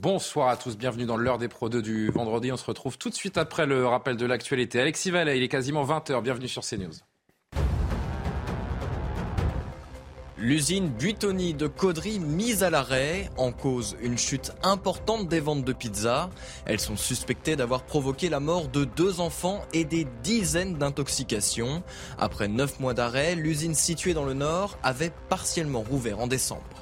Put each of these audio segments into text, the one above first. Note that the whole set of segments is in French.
Bonsoir à tous, bienvenue dans l'heure des Pro 2 du vendredi. On se retrouve tout de suite après le rappel de l'actualité. Alexis Vallet, il est quasiment 20h, bienvenue sur CNews. L'usine Buitoni de Caudry mise à l'arrêt, en cause une chute importante des ventes de pizza. Elles sont suspectées d'avoir provoqué la mort de deux enfants et des dizaines d'intoxications. Après neuf mois d'arrêt, l'usine située dans le nord avait partiellement rouvert en décembre.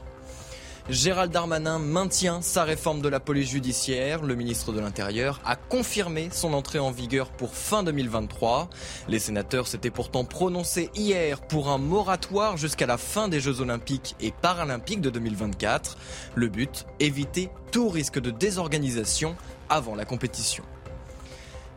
Gérald Darmanin maintient sa réforme de la police judiciaire. Le ministre de l'Intérieur a confirmé son entrée en vigueur pour fin 2023. Les sénateurs s'étaient pourtant prononcés hier pour un moratoire jusqu'à la fin des Jeux olympiques et paralympiques de 2024. Le but, éviter tout risque de désorganisation avant la compétition.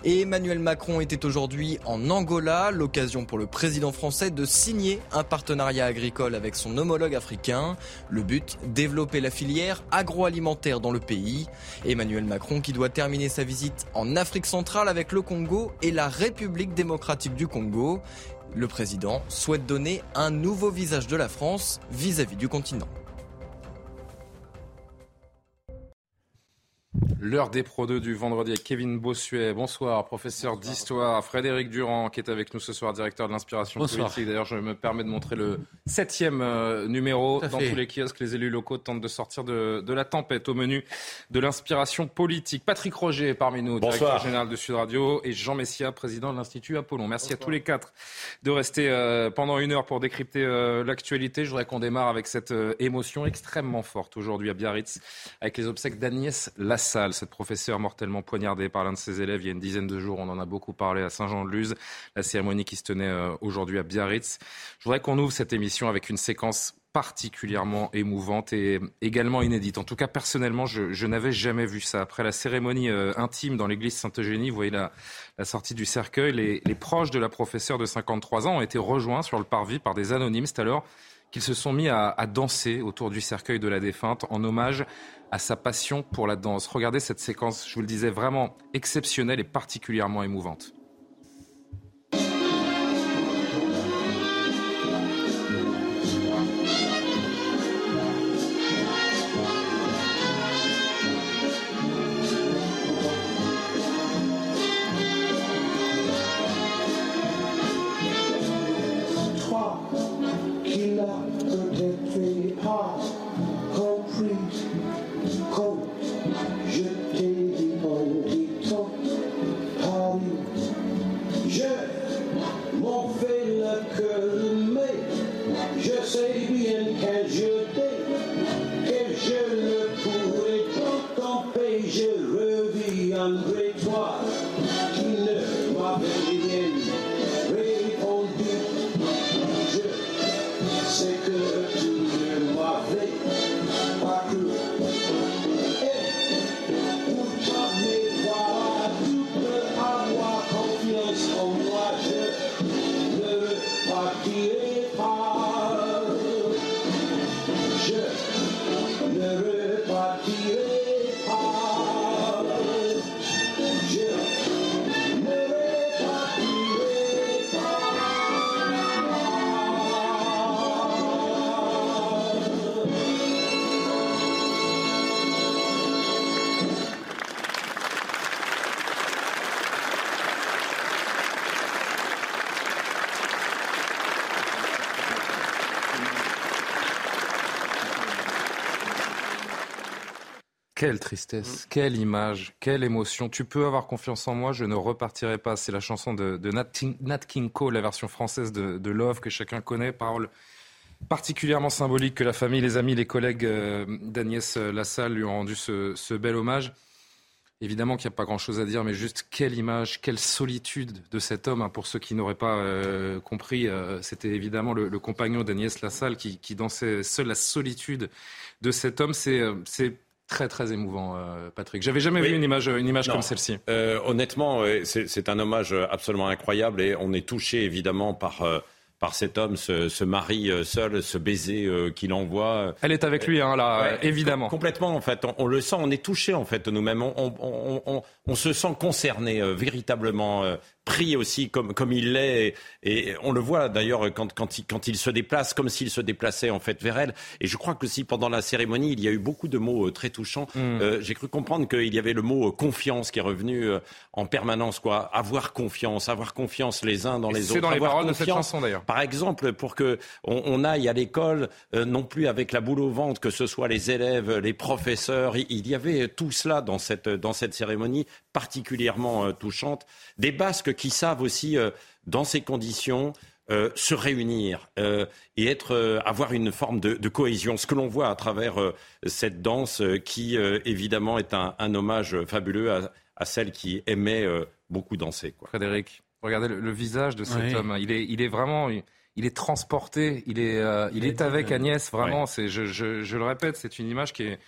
Emmanuel Macron était aujourd'hui en Angola, l'occasion pour le président français de signer un partenariat agricole avec son homologue africain. Le but, développer la filière agroalimentaire dans le pays. Emmanuel Macron qui doit terminer sa visite en Afrique centrale avec le Congo et la République démocratique du Congo. Le président souhaite donner un nouveau visage de la France vis-à-vis du continent. L'heure des Pro 2 du vendredi avec Kevin Bossuet. Bonsoir, professeur d'histoire. Frédéric Durand, qui est avec nous ce soir, directeur de l'inspiration politique. D'ailleurs, je me permets de montrer le septième euh, numéro. Dans tous les kiosques, les élus locaux tentent de sortir de, de la tempête au menu de l'inspiration politique. Patrick Roger est parmi nous, directeur général de Sud Radio, et Jean Messia, président de l'Institut Apollon. Merci à tous les quatre de rester euh, pendant une heure pour décrypter euh, l'actualité. Je voudrais qu'on démarre avec cette émotion extrêmement forte aujourd'hui à Biarritz, avec les obsèques d'Agnès Lassalle cette professeure mortellement poignardée par l'un de ses élèves il y a une dizaine de jours. On en a beaucoup parlé à Saint-Jean-de-Luz, la cérémonie qui se tenait euh, aujourd'hui à Biarritz. Je voudrais qu'on ouvre cette émission avec une séquence particulièrement émouvante et également inédite. En tout cas, personnellement, je, n'avais jamais vu ça. Après la cérémonie euh, intime dans l'église Sainte-Eugénie, vous voyez la, sortie du cercueil, les, proches de la professeure de 53 ans ont été rejoints sur le parvis par des anonymes. C'est alors qu'ils se sont mis à, danser autour du cercueil de la défunte en hommage à sa passion pour la danse. Regardez cette séquence, je vous le disais, vraiment exceptionnelle et particulièrement émouvante. Quelle tristesse, mm. quelle image, quelle émotion. Tu peux avoir confiance en moi, je ne repartirai pas. C'est la chanson de, Nat, King Cole, la version française de, Love que chacun connaît. Parole particulièrement symbolique que la famille, les amis, les collègues euh, d'Agnès Lassalle lui ont rendu ce, bel hommage. Évidemment qu'il n'y a pas grand-chose à dire, mais juste quelle image, quelle solitude de cet homme. Hein, pour ceux qui n'auraient pas euh, compris, euh, c'était évidemment le, compagnon d'Agnès Lassalle qui, qui, dansait seul la solitude de cet homme. C'est euh, très très émouvant, Patrick. J'avais jamais vu une image, une image comme celle-ci. honnêtement, c'est un hommage absolument incroyable et on est touché évidemment par par cet homme, ce, mari euh, seul, ce baiser euh, qu'il envoie. Elle est avec lui, hein, là, évidemment. Complètement, en fait. On, le sent, on est touché, en fait, nous-mêmes. On, se sent concerné, euh, véritablement pris aussi comme, comme il l'est. Et, on le voit d'ailleurs quand, quand, il, quand il se déplace, comme s'il se déplaçait en fait vers elle. Et je crois que si pendant la cérémonie, il y a eu beaucoup de mots euh, très touchants, mm. euh, j'ai cru comprendre qu'il y avait le mot euh, confiance qui est revenu en permanence. quoi. Avoir confiance, avoir confiance les uns dans les autres. C'est dans les paroles de cette chanson d'ailleurs. Par exemple, pour que on, aille à l'école, non plus avec la boule au ventre, que ce soit les élèves, les professeurs. Il, y avait tout cela dans cette, dans cette cérémonie particulièrement touchante. Des Basques qui savent aussi, euh, dans ces conditions, euh, se réunir euh, et être, avoir une forme de, cohésion. Ce que l'on voit à travers cette danse qui, évidemment, est un, hommage fabuleux à, celle qui aimait beaucoup danser. Quoi. Frédéric, regardez le, visage de cet homme. Il est, il est vraiment... Il est transporté, il est, il est avec Agnès, vraiment. C'est, je, je, le répète, c'est une image qui est,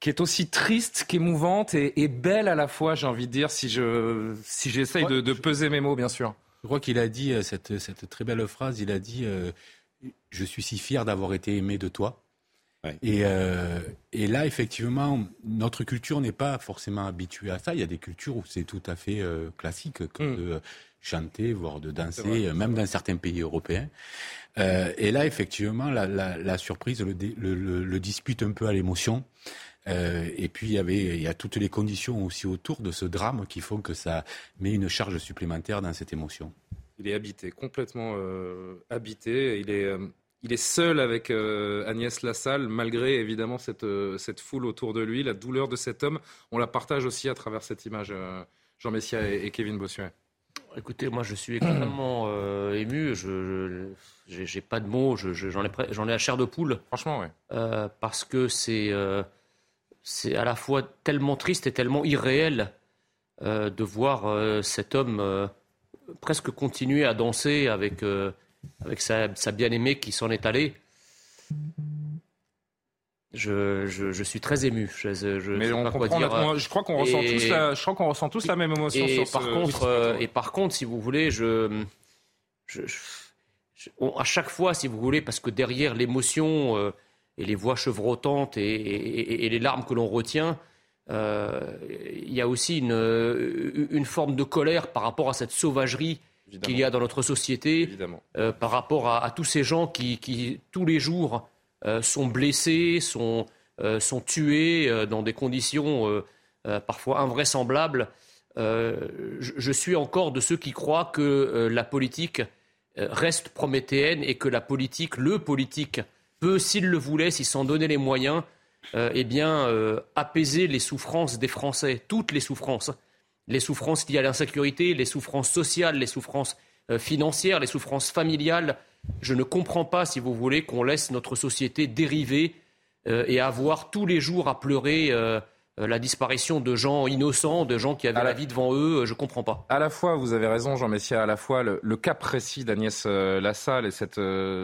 qui est aussi triste qu'émouvante et, belle à la fois, j'ai envie de dire, si je si j'essaye de, peser mes mots, bien sûr. Je crois qu'il a dit euh, cette, cette, très belle phrase, il a dit euh, Je suis si fier d'avoir été aimé de toi et, euh, et, là, effectivement, notre culture n'est pas forcément habituée à ça. Il y a des cultures où c'est tout à fait classique, comme mm. de chanter, voire de danser, même dans certains pays européens. et là, effectivement, la, la, la surprise le, le, le, dispute un peu à l'émotion. Euh, et puis il y avait, il y a toutes les conditions aussi autour de ce drame qui font que ça met une charge supplémentaire dans cette émotion. Il est habité, complètement euh, habité. Il est, euh, il est seul avec Agnès Lassalle, malgré évidemment cette, cette foule autour de lui. La douleur de cet homme, on la partage aussi à travers cette image, Jean Messia et, Kevin Bossuet. Écoutez, moi je suis extrêmement ému. Je n'ai pas de mots. J'en ai, j'en ai la chair de poule. Franchement, oui. parce que c'est c'est à la fois tellement triste et tellement irréel euh, de voir euh, cet homme euh, presque continuer à danser avec, avec sa, bien-aimée qui s'en est allée. Je, je, suis très ému. Je, Mais on comprend dire. Je crois qu'on ressent tous la, je crois qu'on ressent tous la même émotion. Et par contre, et par contre, si vous voulez, je, à chaque fois, si vous voulez, parce que derrière l'émotion et les voix chevrotantes et, les larmes que l'on retient, euh, il y a aussi une, une, forme de colère par rapport à cette sauvagerie qu'il y a dans notre société, euh, par rapport à, tous ces gens qui, qui tous les jours, euh, sont blessés, sont, sont tués dans des conditions parfois invraisemblables. Je, suis encore de ceux qui croient que la politique reste prométhéenne et que la politique, le politique, peut, s'il le voulait, s'il s'en donnait les moyens, euh, eh bien, euh, apaiser les souffrances des Français, toutes les souffrances. Les souffrances liées à l'insécurité, les souffrances sociales, les souffrances euh, financières, les souffrances familiales. Je ne comprends pas, si vous voulez, qu'on laisse notre société dériver et avoir tous les jours à pleurer la disparition de gens innocents, de gens qui avaient la... vie devant eux, euh, je ne comprends pas. À la fois, vous avez raison, Jean Messia, à la fois le, cas précis d'Agnès euh, Lassalle et cette,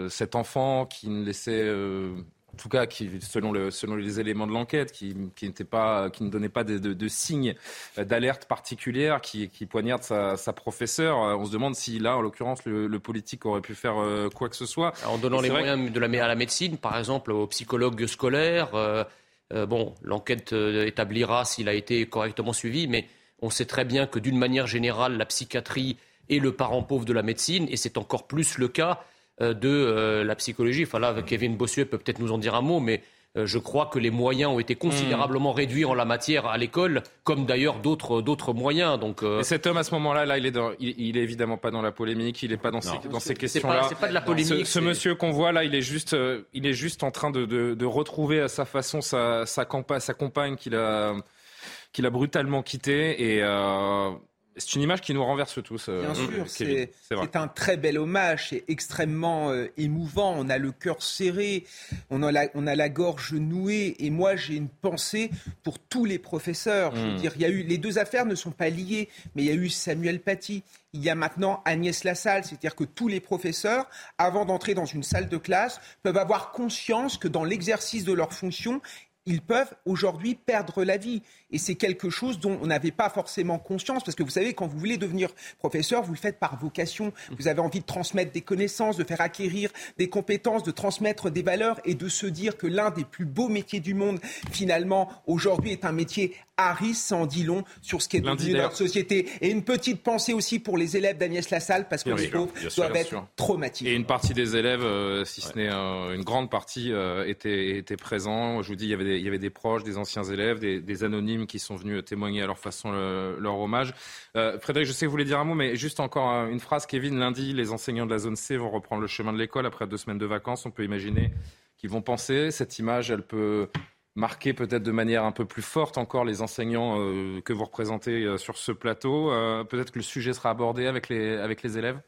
cet enfant qui ne laissait en tout cas, qui, selon, le, selon les éléments de l'enquête, qui, qui, pas, qui ne donnait pas de, de, signes d'alerte particulière, qui, qui poignarde sa, sa professeure. On se demande si là, en l'occurrence, le, politique aurait pu faire quoi que ce soit. En donnant les moyens de la, à la médecine, par exemple, aux psychologues scolaires. Euh, bon, l'enquête euh, établira s'il a été correctement suivi, mais on sait très bien que d'une manière générale, la psychiatrie est le parent pauvre de la médecine, et c'est encore plus le cas euh, de la psychologie. Enfin là, Kevin Bossuet peut peut-être nous en dire un mot, mais je crois que les moyens ont été considérablement hmm. réduits en la matière à l'école, comme d'ailleurs d'autres d'autres moyens. Donc, Et cet homme à ce moment-là, là, il est il, est évidemment pas dans la polémique, il n'est pas dans ces, dans ces questions-là. C'est pas, de la polémique. Ce, monsieur qu'on voit là, il est juste il est juste en train de, de, retrouver à sa façon sa sa, sa compagne qu'il a qu'il a brutalement quitté et C'est une image qui nous renverse tous. Bien sûr, c'est un très bel hommage, c'est extrêmement émouvant. On a le cœur serré, on a la, on a la gorge nouée. Et moi, j'ai une pensée pour tous les professeurs. Je veux hmm. dire, il y a eu les deux affaires ne sont pas liées, mais il y a eu Samuel Paty, il y a maintenant Agnès Lassalle, c'est-à-dire que tous les professeurs, avant d'entrer dans une salle de classe, peuvent avoir conscience que dans l'exercice de leurs fonctions, ils peuvent aujourd'hui perdre la vie. Et c'est quelque chose dont on n'avait pas forcément conscience, parce que vous savez, quand vous voulez devenir professeur, vous le faites par vocation. Vous avez envie de transmettre des connaissances, de faire acquérir des compétences, de transmettre des valeurs et de se dire que l'un des plus beaux métiers du monde, finalement, aujourd'hui, est un métier Harris sans dit long sur ce qui est devenu notre société. Et une petite pensée aussi pour les élèves d'Agnès Lassalle, parce que les pauvres doivent être traumatisés. Et une partie des élèves, euh, si ce n'est une grande partie, euh, étaient, étaient, présents. Je vous dis, il y avait des, il y avait des proches, des anciens élèves, des, des anonymes qui sont venus témoigner à leur façon leur hommage. Euh, Frédéric, je sais que vous voulez dire un mot, mais juste encore une phrase. Kevin, lundi, les enseignants de la zone C vont reprendre le chemin de l'école après deux semaines de vacances. On peut imaginer qu'ils vont penser. Cette image, elle peut marquer peut-être de manière un peu plus forte encore les enseignants euh, que vous représentez euh, sur ce plateau. peut-être que le sujet sera abordé avec les, avec les élèves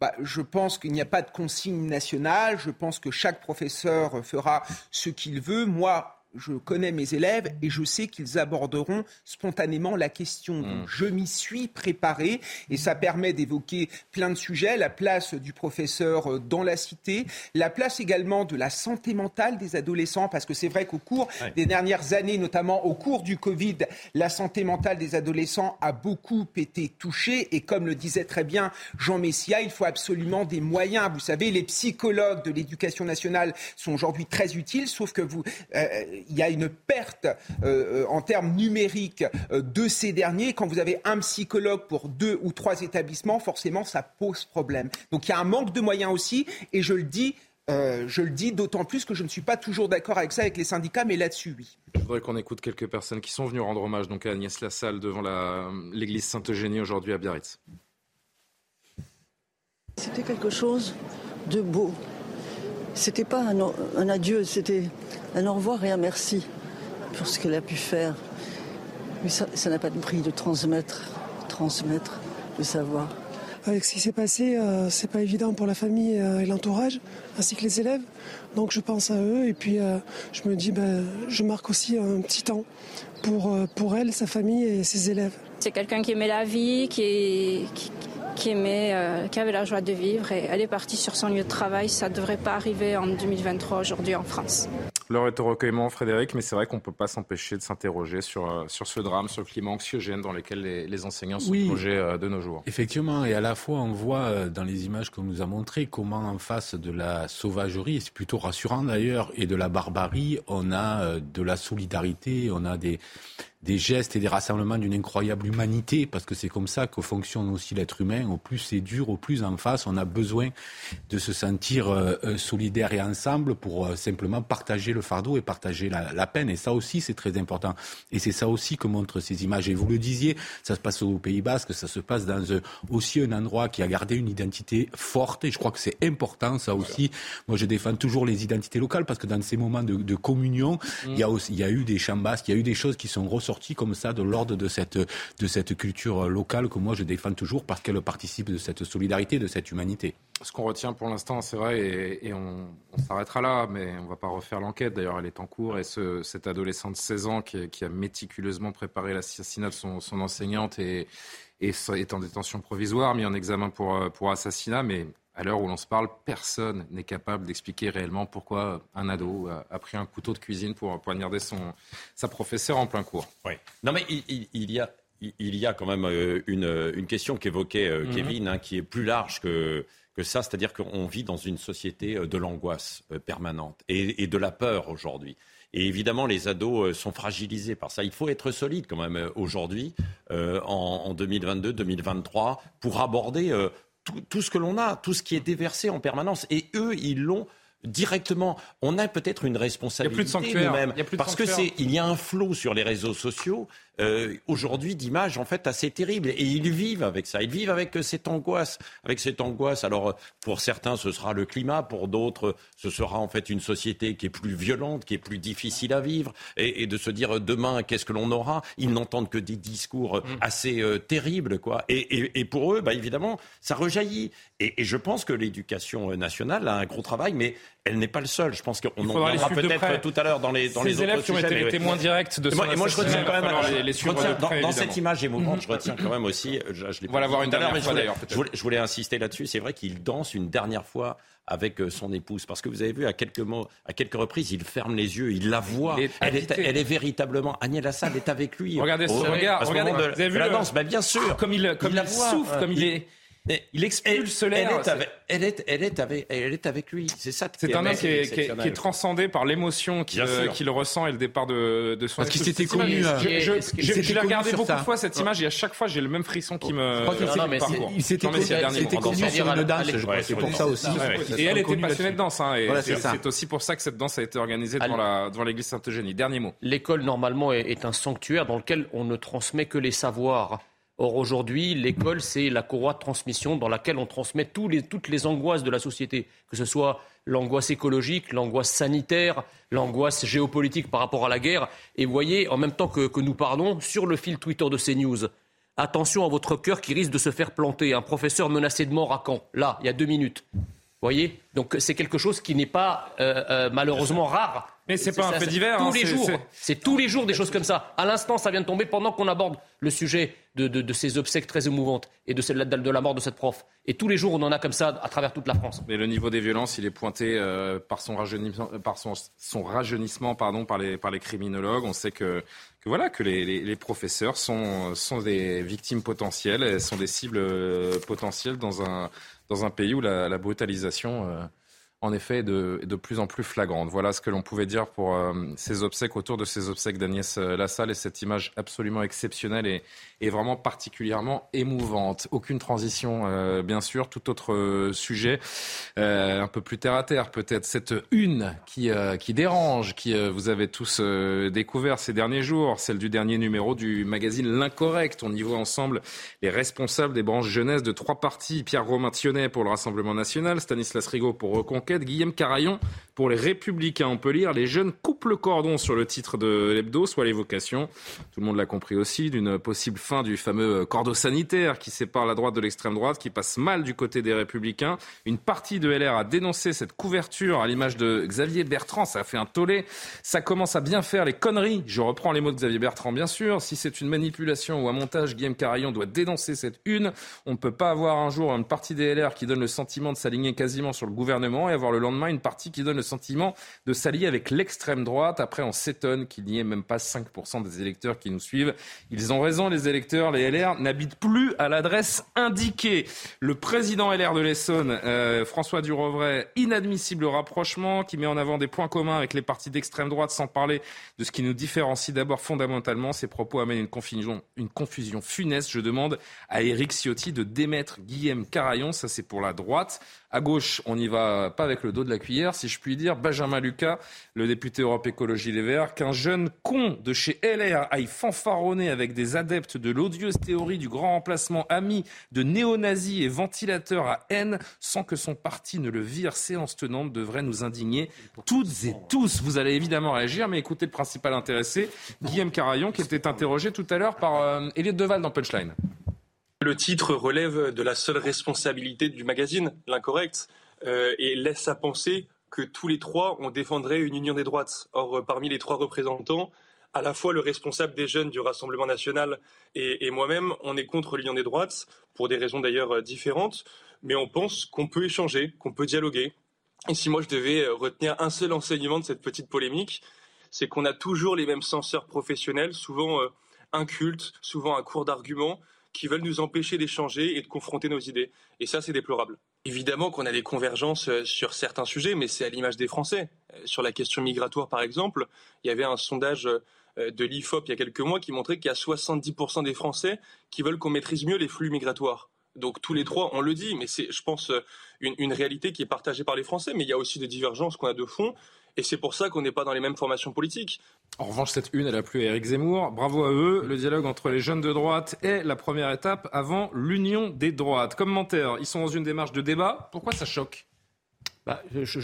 bah, je pense qu'il n'y a pas de consigne nationale. Je pense que chaque professeur fera ce qu'il veut. Moi, je connais mes élèves et je sais qu'ils aborderont spontanément la question. Mmh. je m'y suis préparé et ça permet d'évoquer plein de sujets. La place du professeur euh, dans la cité, la place également de la santé mentale des adolescents, parce que c'est vrai qu'au cours des dernières années, notamment au cours du Covid, la santé mentale des adolescents a beaucoup été touchée. Et comme le disait très bien Jean Messia, il faut absolument des moyens. Vous savez, les psychologues de l'éducation nationale sont aujourd'hui très utiles, sauf que vous, euh, il y a une perte euh, en termes numériques euh, de ces derniers. Quand vous avez un psychologue pour deux ou trois établissements, forcément, ça pose problème. Donc il y a un manque de moyens aussi, et je le dis. Euh, je le dis d'autant plus que je ne suis pas toujours d'accord avec ça avec les syndicats, mais là-dessus, oui. Je voudrais qu'on écoute quelques personnes qui sont venues rendre hommage donc à Agnès Lassalle devant l'église Sainte-Eugénie aujourd'hui à Biarritz. C'était quelque chose de beau. C'était pas un, un adieu, c'était un au revoir et un merci pour ce qu'elle a pu faire. Mais ça n'a pas de prix de transmettre, transmettre le savoir. Avec ce qui s'est passé, euh, c'est pas évident pour la famille euh, et l'entourage, ainsi que les élèves. Donc je pense à eux et puis euh, je me dis, ben, je marque aussi un petit temps pour, pour elle, sa famille et ses élèves. C'est quelqu'un qui aimait la vie, qui, qui, qui aimait, euh, qui avait la joie de vivre et elle est partie sur son lieu de travail. Ça ne devrait pas arriver en 2023 aujourd'hui en France. L'heure est au recueillement, Frédéric, mais c'est vrai qu'on ne peut pas s'empêcher de s'interroger sur, euh, sur ce drame, sur le climat anxiogène dans lequel les, enseignants sont plongés euh, de nos jours. Effectivement, et à la fois, on voit dans les images qu'on nous a montrées comment, en face de la sauvagerie, et c'est plutôt rassurant d'ailleurs, et de la barbarie, on a de la solidarité, on a des, des gestes et des rassemblements d'une incroyable humanité, parce que c'est comme ça que fonctionne aussi l'être humain. Au plus c'est dur, au plus en face, on a besoin de se sentir euh, euh, solidaire et ensemble pour euh, simplement partager le fardeau et partager la, peine. Et ça aussi, c'est très important. Et c'est ça aussi que montrent ces images. Et vous le disiez, ça se passe au Pays Basque, ça se passe dans aussi un endroit qui a gardé une identité forte. Et je crois que c'est important, ça aussi. Moi, je défends toujours les identités locales parce que dans ces moments de, communion, il, y a aussi, il y a eu des chambasques, il y a eu des choses qui sont ressorties sortie comme ça de l'ordre de cette, de cette culture locale que moi je défends toujours parce qu'elle participe de cette solidarité, de cette humanité. Ce qu'on retient pour l'instant, c'est vrai, et, on, s'arrêtera là, mais on ne va pas refaire l'enquête. D'ailleurs, elle est en cours. Et ce, cet adolescent de 16 ans qui, a méticuleusement préparé l'assassinat de son, enseignante et est en détention provisoire, mis en examen pour, pour assassinat, mais à l'heure où l'on se parle, personne n'est capable d'expliquer réellement pourquoi un ado a, pris un couteau de cuisine pour poignarder son, sa professeure en plein cours. Oui. Non, mais il, y a, il y a quand même euh, une, une question qu'évoquait euh, mhm. Kevin, hein, qui est plus large que, que ça, c'est-à-dire qu'on vit dans une société euh, de l'angoisse permanente et, de la peur aujourd'hui. Et évidemment, les ados sont fragilisés par ça. Il faut être solide quand même aujourd'hui, en, en 2022-2023, pour aborder tout, ce que l'on a, tout ce qui est déversé en permanence. Et eux, ils l'ont directement. On a peut-être une responsabilité nous-mêmes. Parce que c'est, il y a un flot sur les réseaux sociaux euh, aujourd'hui d'images en fait assez terribles et ils vivent avec ça. Ils vivent avec cette angoisse, avec cette angoisse. Alors pour certains ce sera le climat, pour d'autres ce sera en fait une société qui est plus violente, qui est plus difficile à vivre et, de se dire demain qu'est-ce que l'on aura? Ils n'entendent que des discours mm. assez euh, terribles quoi. Et, pour eux, bah, évidemment, ça rejaillit. Et, je pense que l'éducation nationale a un gros travail, mais elle n'est pas le seul. Je pense qu'on en parlera peut-être tout à l'heure dans les dans les élèves qui ont été les témoins directs de son moi, je retiens quand même les, suivre dans, cette image émouvante, je retiens quand même aussi. Je, je l'ai voir une dernière fois d'ailleurs. Je voulais insister là-dessus. C'est vrai qu'il danse une dernière fois avec euh, son épouse. Parce que vous avez vu, à quelques, mots, à quelques reprises, il ferme les yeux, il la voit. elle, est, elle est véritablement. Agnès Lassalle est avec lui. Regardez ce regard. Regardez, la danse, bah, bien sûr. Comme il, comme il, souffle, comme il est il expulse l'air. Elle est, elle, est avec, elle est avec lui. C'est ça. C'est un homme qui est, qui, est, transcendé par l'émotion qu'il ressent et le départ de, de son. Parce qu'il s'était connu. Je, l'ai regardé beaucoup de fois cette image et à chaque fois j'ai le même frisson qui me. Il s'était connu sur une danse. C'est pour ça aussi. Et elle était passionnée de danse. Hein, c'est aussi pour ça que cette danse a été organisée devant l'église Sainte-Eugénie. Dernier mot. L'école normalement est un sanctuaire dans lequel on ne transmet que les savoirs. Or, aujourd'hui, l'école, c'est la courroie de transmission dans laquelle on transmet toutes les angoisses de la société, que ce soit l'angoisse écologique, l'angoisse sanitaire, l'angoisse géopolitique par rapport à la guerre. Et vous voyez, en même temps que, nous parlons, sur le fil Twitter de CNews, attention à votre cœur qui risque de se faire planter. Un professeur menacé de mort à Caen, là, il y a deux minutes. Vous voyez? Donc c'est quelque chose qui n'est pas euh, euh, malheureusement rare mais c'est pas un fait divers. Tous hein, les jours. C'est tous les jours des choses comme ça. À l'instant, ça vient de tomber pendant qu'on aborde le sujet de, ces obsèques très émouvantes et de, celle, de la mort de cette prof. Et tous les jours, on en a comme ça à travers toute la France. Mais le niveau des violences, il est pointé euh, par son rajeunissement, par son, rajeunissement pardon, par, les, par les criminologues. On sait que, que voilà, que les, professeurs sont, sont des victimes potentielles, sont des cibles euh, potentielles dans un, dans un pays où la, brutalisation. Euh, en effet de, de plus en plus flagrante. Voilà ce que l'on pouvait dire pour euh, ces obsèques, autour de ces obsèques d'Agnès euh, Lassalle et cette image absolument exceptionnelle et, et vraiment particulièrement émouvante. Aucune transition, euh, bien sûr. Tout autre sujet, un peu plus terre à terre peut-être. Cette une qui, qui dérange, qui vous avez tous découvert ces derniers jours, celle du dernier numéro du magazine L'Incorrect. On y voit ensemble les responsables des branches jeunesse de trois partis. Pierre Romain Thionnet pour le Rassemblement National, Stanislas Rigaud pour Reconquête Guillaume Carayon pour les Républicains. On peut lire Les jeunes coupent le cordon sur le titre de l'hebdo, soit l'évocation, tout le monde l'a compris aussi, d'une possible fin du fameux cordon sanitaire qui sépare la droite de l'extrême droite, qui passe mal du côté des Républicains. Une partie de LR a dénoncé cette couverture à l'image de Xavier Bertrand. Ça a fait un tollé. Ça commence à bien faire les conneries. Je reprends les mots de Xavier Bertrand, bien sûr. Si c'est une manipulation ou un montage, Guillaume Carayon doit dénoncer cette une. On ne peut pas avoir un jour une partie des LR qui donne le sentiment de s'aligner quasiment sur le gouvernement et avoir le lendemain une partie qui donne le sentiment de s'allier avec l'extrême droite. Après, on s'étonne qu'il n'y ait même pas 5% des électeurs qui nous suivent. Ils ont raison, les électeurs. Les LR n'habitent plus à l'adresse indiquée. Le président LR de l'Essonne, euh, François Durovray, inadmissible rapprochement qui met en avant des points communs avec les partis d'extrême droite sans parler de ce qui nous différencie d'abord fondamentalement. Ces propos amènent une confusion, une confusion funeste. Je demande à Éric Ciotti de démettre Guillaume Carayon. Ça, c'est pour la droite. À gauche, on n'y va pas avec le dos de la cuillère, si je puis dire. Benjamin Lucas, le député Europe Écologie Les Verts, qu'un jeune con de chez LR aille fanfaronner avec des adeptes de l'odieuse théorie du grand remplacement ami de néo-nazis et ventilateur à haine sans que son parti ne le vire séance tenante devrait nous indigner toutes et tous. Vous allez évidemment réagir, mais écoutez le principal intéressé, Guillaume Carayon, qui était interrogé tout à l'heure par euh, Deval dans Punchline. Le titre relève de la seule responsabilité du magazine, l'incorrect, euh, et laisse à penser que tous les trois, on défendrait une union des droites. Or, euh, parmi les trois représentants, à la fois le responsable des jeunes du Rassemblement national et, moi-même, on est contre l'union des droites, pour des raisons d'ailleurs euh, différentes, mais on pense qu'on peut échanger, qu'on peut dialoguer. Et si moi je devais retenir un seul enseignement de cette petite polémique, c'est qu'on a toujours les mêmes censeurs professionnels, souvent incultes, souvent à court d'arguments, qui veulent nous empêcher d'échanger et de confronter nos idées. Et ça, c'est déplorable. Évidemment qu'on a des convergences euh, sur certains sujets, mais c'est à l'image des Français. Euh, sur la question migratoire, par exemple, il y avait un sondage euh, de l'IFOP il y a quelques mois qui montrait qu'il y a 70% des Français qui veulent qu'on maîtrise mieux les flux migratoires. Donc tous les trois, on le dit, mais c'est, je pense, une, une réalité qui est partagée par les Français. Mais il y a aussi des divergences qu'on a de fond. Et c'est pour ça qu'on n'est pas dans les mêmes formations politiques. En revanche, cette une, elle a plu à Éric Zemmour. Bravo à eux. Le dialogue entre les jeunes de droite est la première étape avant l'union des droites. Commentaire, ils sont dans une démarche de débat. Pourquoi ça choque? Bah,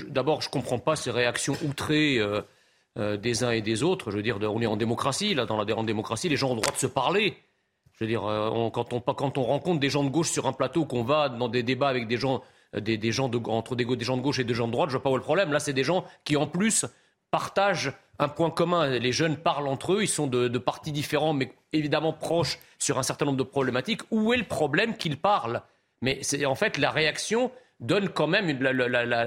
D'abord, je ne comprends pas ces réactions outrées euh, euh, des uns et des autres. Je veux dire, on est en démocratie. Là, dans la en démocratie, les gens ont le droit de se parler. Je veux dire, euh, quand, on, quand on rencontre des gens de gauche sur un plateau, qu'on va dans des débats avec des gens euh, des, gens de, entre des, gens de gauche et des gens de droite, je vois pas où est le problème. Là, c'est des gens qui, en plus, partagent un point commun. Les jeunes parlent entre eux, ils sont de, partis différents, mais évidemment proches sur un certain nombre de problématiques. Où est le problème qu'ils parlent? Mais c'est en fait la réaction donne quand même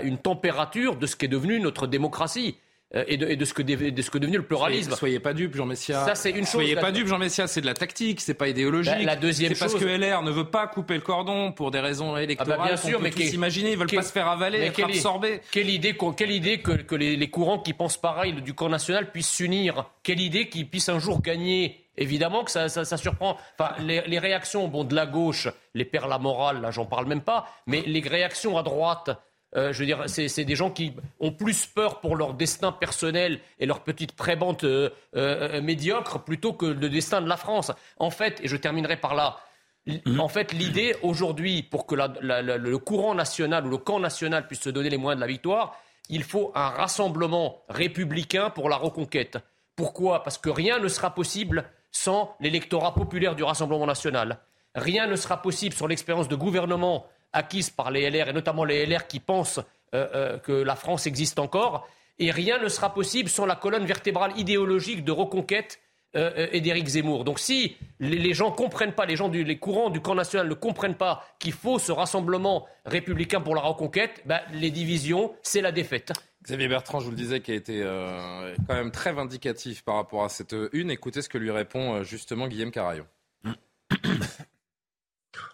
une température de ce qu'est devenu notre démocratie. Euh, et, de, ce que de ce que est devenu le pluralisme. Soyez, pas dupe, Jean Messia. Ça, c'est une chose. Soyez pas dupe, Jean Messia, c'est de la tactique, c'est pas idéologique. la deuxième C'est parce que LR ne veut pas couper le cordon pour des raisons électorales. Ah bah bien sûr, mais s'imaginer, ils veulent pas se faire avaler, être absorbés. Quelle idée, quelle idée que, que les, les, courants qui pensent pareil du camp national puissent s'unir? Quelle idée qu'ils puissent un jour gagner? Évidemment que ça, ça, ça surprend. Enfin, les, les, réactions, bon, de la gauche, les pères la morale, là, j'en parle même pas, mais les réactions à droite euh, je veux dire, c'est des gens qui ont plus peur pour leur destin personnel et leur petite prébante euh, euh, médiocre plutôt que le destin de la France. En fait, et je terminerai par là, en fait, l'idée aujourd'hui, pour que le courant national ou le camp national puisse se donner les moyens de la victoire, il faut un rassemblement républicain pour la reconquête. Pourquoi? Parce que rien ne sera possible sans l'électorat populaire du Rassemblement national. Rien ne sera possible sans l'expérience de gouvernement acquise par les LR, et notamment les LR qui pensent euh, euh, que la France existe encore. Et rien ne sera possible sans la colonne vertébrale idéologique de reconquête euh, et d'Éric Zemmour. Donc si les, gens ne comprennent pas, les gens du les courants du camp national ne comprennent pas qu'il faut ce rassemblement républicain pour la reconquête, ben, les divisions, c'est la défaite. Xavier Bertrand, je vous le disais, qui a été quand même très vindicatif par rapport à cette une. Écoutez ce que lui répond justement Guillaume Carayon.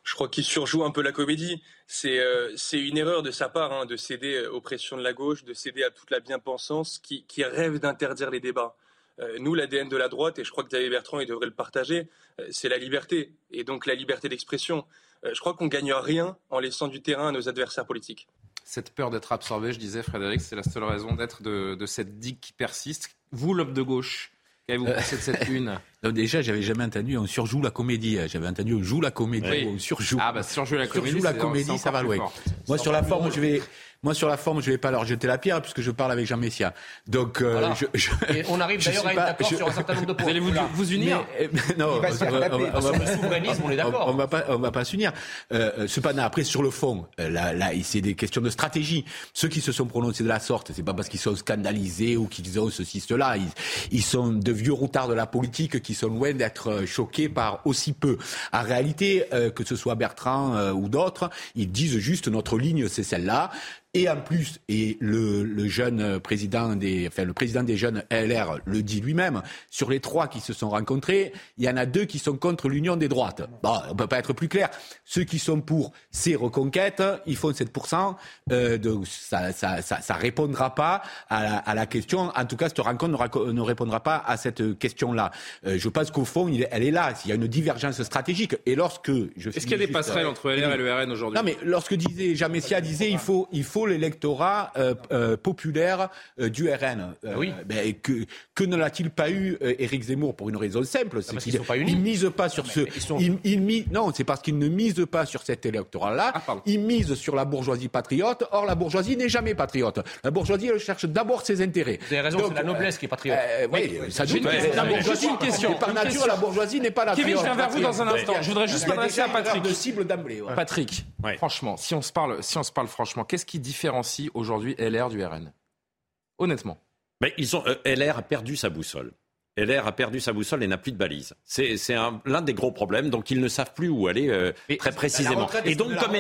Je crois qu'il surjoue un peu la comédie. C'est euh, une erreur de sa part hein, de céder euh, aux pressions de la gauche, de céder à toute la bien-pensance qui, rêve d'interdire les débats. Euh, nous, l'ADN de la droite, et je crois que Xavier Bertrand il devrait le partager, c'est la liberté, et donc la liberté d'expression. je crois qu'on gagne rien en laissant du terrain à nos adversaires politiques. Cette peur d'être absorbé, je disais, Frédéric, c'est la seule raison d'être de, de cette digue qui persiste. Vous, l'homme de gauche, Qu'avez-vous pensé de cette une Déjà, j'avais jamais entendu on surjoue la comédie. J'avais entendu on joue la comédie, on surjoue. Ah bah surjoue la comédie, surjoue la comédie ça va loin. Moi, sur la forme, je vais, moi, sur la forme, je ne vais pas leur jeter la pierre puisque je parle avec Jean Messia. Donc, euh, je, Et on arrive d'ailleurs à être d'accord sur un certain nombre de points. Vous allez vous, vous unir mais, Non, on, va, le souverainisme, on est d'accord. On, ne va pas, on va pas s'unir. Euh, euh, cependant, après, sur le fond, euh, là, là c'est des questions de stratégie. Ceux qui se sont prononcés de la sorte, c'est pas parce qu'ils sont scandalisés ou qu'ils ont ceci, cela. Ils, ils sont de vieux routards de la politique qui sont loin d'être choqués par aussi peu. En réalité, que ce soit Bertrand ou d'autres, ils disent juste notre ligne, c'est celle-là. Et en plus, et le, le, jeune président des, enfin le président des jeunes LR le dit lui-même, sur les trois qui se sont rencontrés, il y en a deux qui sont contre l'union des droites. Bon, on peut pas être plus clair. Ceux qui sont pour ces reconquêtes, ils font 7%. Euh, donc ça, ça, ça, ça, répondra pas à la, à la, question. En tout cas, cette rencontre ne, répondra pas à cette question-là. Euh, je pense qu'au fond, elle est là. Il y a une divergence stratégique. Et lorsque je est-ce qu'il y a des passerelles entre LR et le RN aujourd'hui? Non, mais lorsque disait Jean Messia disait, il faut, il faut l'électorat euh, euh, populaire euh, du RN. oui. Ben, que, que ne l'a-t-il pas eu Éric Zemmour pour une raison simple, c'est qu'il ne mise pas sur ce. Il, il mise, non, c'est parce qu'il ne mise pas sur cet électorat-là. Ah, il mise sur la bourgeoisie patriote. Or, la bourgeoisie n'est jamais patriote. La bourgeoisie elle cherche d'abord ses intérêts. Vous avez raison, c'est la noblesse qui est patriote. oui, ça doute. La bourgeoisie, une question. Par nature, la bourgeoisie n'est pas la. Kevin, je viens vers vous dans un instant. Je voudrais juste m'adresser à Patrick. De cible d'emblée. Patrick, franchement, si on se parle, si on se parle franchement, qu'est-ce qui différencie aujourd'hui LR du RN Honnêtement. Ils euh, LR a perdu sa boussole. LR a perdu sa boussole et n'a plus de balise. C'est l'un des gros problèmes, donc ils ne savent plus où aller euh, très précisément. Et donc comme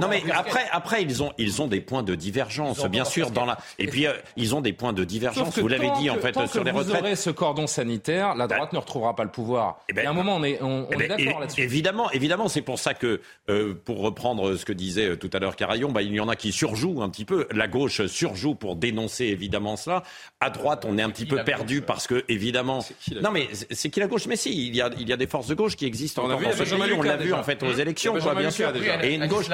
non mais après après ils ont ils ont des points de divergence bien sûr dans la et puis euh, ils ont des points de divergence. Vous l'avez dit en fait sur les retraites. Vous aurez ce cordon sanitaire, la droite bah, ne retrouvera pas le pouvoir. Et, eh ben, à un moment on est on, eh ben, d'accord là-dessus. Évidemment évidemment c'est pour ça que euh, pour reprendre ce que disait tout à l'heure Carayon, bah, il y en a qui surjouent un petit peu. La gauche surjoue pour dénoncer évidemment cela. À droite on est un petit peu perdu parce que que évidemment. non mais c'est qui la gauche? Mais si, il y a, il y a des forces de gauche qui existent on a vu, On l'a vu en fait aux élections, bien sûr. Et une gauche,